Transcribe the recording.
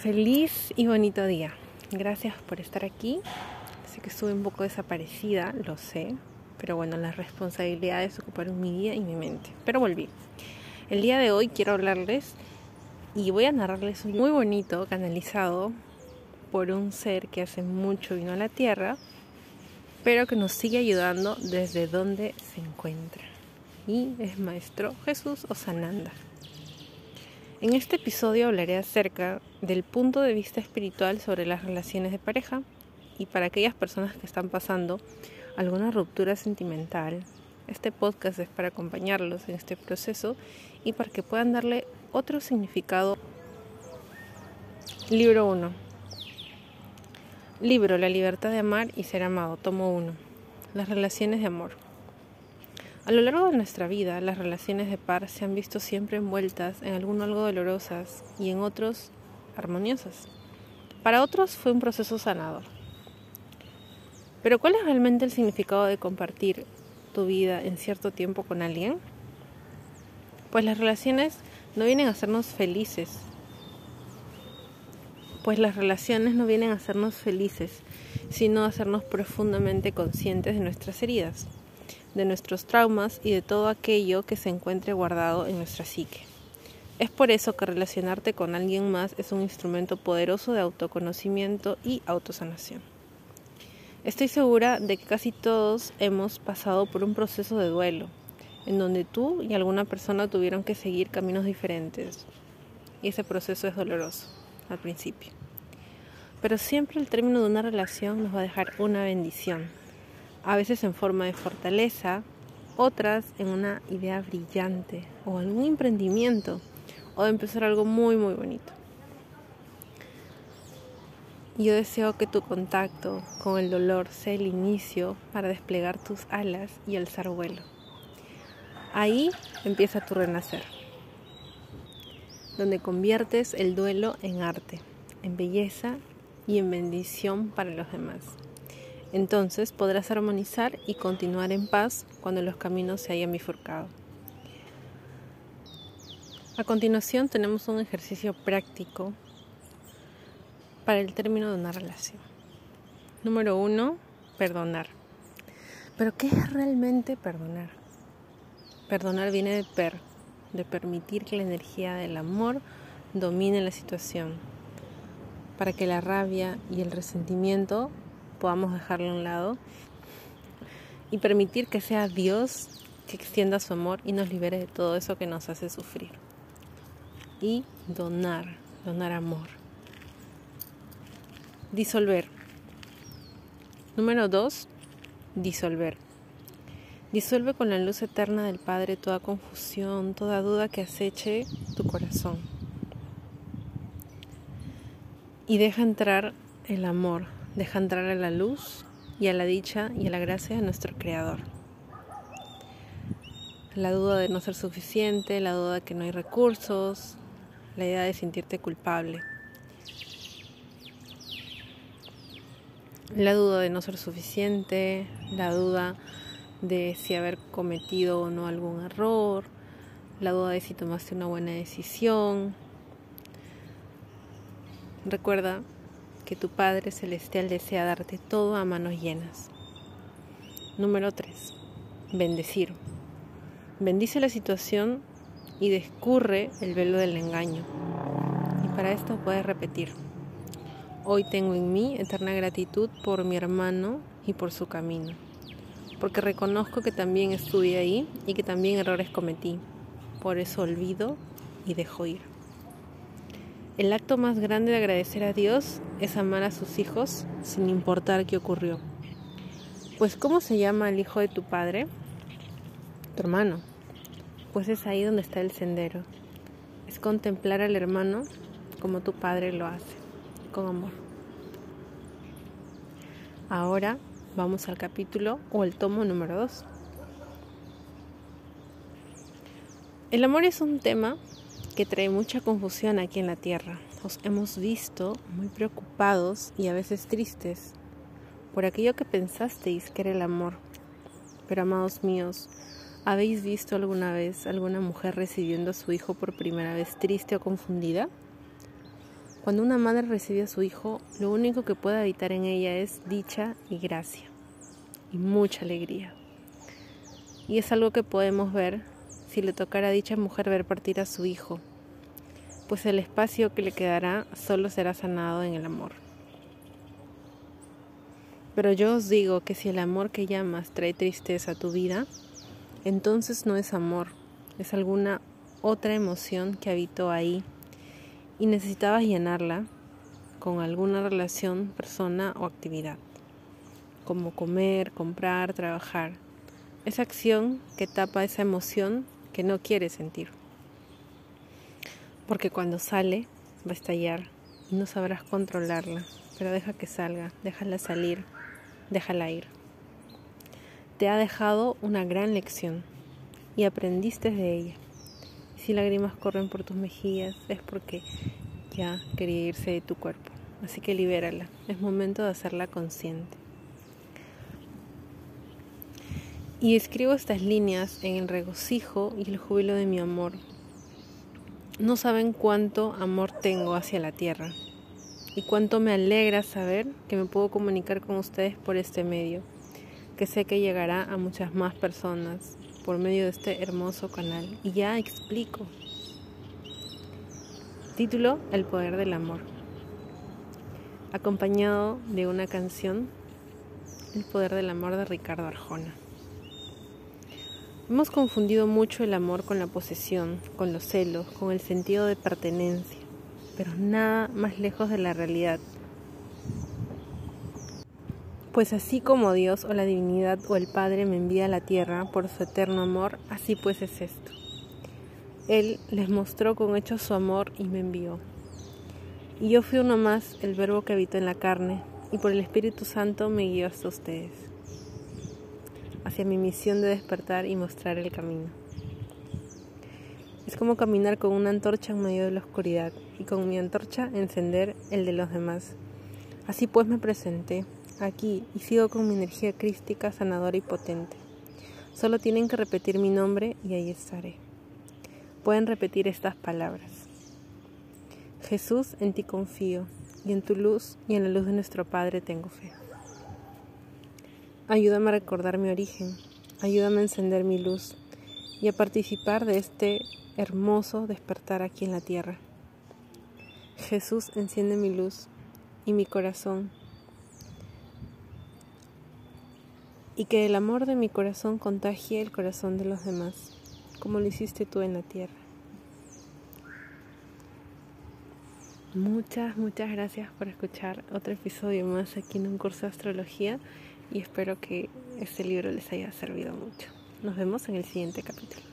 Feliz y bonito día. Gracias por estar aquí. Sé que estuve un poco desaparecida, lo sé, pero bueno, las responsabilidades ocuparon mi día y mi mente. Pero volví. El día de hoy quiero hablarles y voy a narrarles un muy bonito canalizado por un ser que hace mucho vino a la tierra, pero que nos sigue ayudando desde donde se encuentra. Y es Maestro Jesús Osananda. En este episodio hablaré acerca del punto de vista espiritual sobre las relaciones de pareja y para aquellas personas que están pasando alguna ruptura sentimental. Este podcast es para acompañarlos en este proceso y para que puedan darle otro significado. Libro 1. Libro La libertad de amar y ser amado. Tomo 1. Las relaciones de amor. A lo largo de nuestra vida, las relaciones de par se han visto siempre envueltas en algún algo dolorosas y en otros armoniosas. Para otros fue un proceso sanador. Pero ¿cuál es realmente el significado de compartir tu vida en cierto tiempo con alguien? Pues las relaciones no vienen a hacernos felices. Pues las relaciones no vienen a hacernos felices, sino a hacernos profundamente conscientes de nuestras heridas de nuestros traumas y de todo aquello que se encuentre guardado en nuestra psique. Es por eso que relacionarte con alguien más es un instrumento poderoso de autoconocimiento y autosanación. Estoy segura de que casi todos hemos pasado por un proceso de duelo, en donde tú y alguna persona tuvieron que seguir caminos diferentes. Y ese proceso es doloroso al principio. Pero siempre el término de una relación nos va a dejar una bendición, a veces en forma de fortaleza, otras en una idea brillante o algún emprendimiento o de empezar algo muy muy bonito. Yo deseo que tu contacto con el dolor sea el inicio para desplegar tus alas y alzar vuelo. Ahí empieza tu renacer, donde conviertes el duelo en arte, en belleza y en bendición para los demás. Entonces podrás armonizar y continuar en paz cuando los caminos se hayan bifurcado. A continuación tenemos un ejercicio práctico para el término de una relación. Número uno, perdonar. Pero ¿qué es realmente perdonar? Perdonar viene de per, de permitir que la energía del amor domine la situación, para que la rabia y el resentimiento podamos dejarlo a un lado y permitir que sea Dios que extienda su amor y nos libere de todo eso que nos hace sufrir. Y donar, donar amor. Disolver. Número dos, disolver. Disuelve con la luz eterna del Padre toda confusión, toda duda que aceche tu corazón. Y deja entrar el amor, deja entrar a la luz y a la dicha y a la gracia de nuestro Creador. La duda de no ser suficiente, la duda de que no hay recursos, la idea de sentirte culpable. La duda de no ser suficiente, la duda de si haber cometido o no algún error, la duda de si tomaste una buena decisión. Recuerda que tu Padre Celestial desea darte todo a manos llenas. Número 3. Bendecir. Bendice la situación y descurre el velo del engaño. Y para esto puedes repetir. Hoy tengo en mí eterna gratitud por mi hermano y por su camino, porque reconozco que también estuve ahí y que también errores cometí. Por eso olvido y dejo ir. El acto más grande de agradecer a Dios es amar a sus hijos sin importar qué ocurrió. Pues ¿cómo se llama el hijo de tu padre? Tu hermano. Pues es ahí donde está el sendero. Es contemplar al hermano como tu padre lo hace, con amor. Ahora vamos al capítulo o el tomo número 2. El amor es un tema que trae mucha confusión aquí en la tierra. Os hemos visto muy preocupados y a veces tristes por aquello que pensasteis que era el amor. Pero amados míos, ¿habéis visto alguna vez alguna mujer recibiendo a su hijo por primera vez triste o confundida? Cuando una madre recibe a su hijo, lo único que puede habitar en ella es dicha y gracia y mucha alegría. Y es algo que podemos ver si le tocara a dicha mujer ver partir a su hijo, pues el espacio que le quedará solo será sanado en el amor. Pero yo os digo que si el amor que llamas trae tristeza a tu vida, entonces no es amor, es alguna otra emoción que habitó ahí y necesitabas llenarla con alguna relación, persona o actividad, como comer, comprar, trabajar. Esa acción que tapa esa emoción que no quieres sentir. Porque cuando sale va a estallar y no sabrás controlarla, pero deja que salga, déjala salir, déjala ir. Te ha dejado una gran lección y aprendiste de ella. Si lágrimas corren por tus mejillas es porque ya quería irse de tu cuerpo. Así que libérala. Es momento de hacerla consciente. Y escribo estas líneas en el regocijo y el júbilo de mi amor. No saben cuánto amor tengo hacia la tierra y cuánto me alegra saber que me puedo comunicar con ustedes por este medio, que sé que llegará a muchas más personas por medio de este hermoso canal. Y ya explico. Título El poder del amor. Acompañado de una canción El poder del amor de Ricardo Arjona. Hemos confundido mucho el amor con la posesión, con los celos, con el sentido de pertenencia, pero nada más lejos de la realidad. Pues así como Dios o la divinidad o el Padre me envía a la tierra por su eterno amor, así pues es esto. Él les mostró con hechos su amor y me envió. Y yo fui uno más, el verbo que habitó en la carne, y por el Espíritu Santo me guió hasta ustedes, hacia mi misión de despertar y mostrar el camino. Es como caminar con una antorcha en medio de la oscuridad y con mi antorcha encender el de los demás. Así pues me presenté aquí y sigo con mi energía crística, sanadora y potente. Solo tienen que repetir mi nombre y ahí estaré. Pueden repetir estas palabras. Jesús, en ti confío, y en tu luz y en la luz de nuestro Padre tengo fe. Ayúdame a recordar mi origen, ayúdame a encender mi luz y a participar de este hermoso despertar aquí en la tierra. Jesús enciende mi luz y mi corazón y que el amor de mi corazón contagie el corazón de los demás, como lo hiciste tú en la tierra. Muchas, muchas gracias por escuchar otro episodio más aquí en un curso de astrología y espero que este libro les haya servido mucho. Nos vemos en el siguiente capítulo.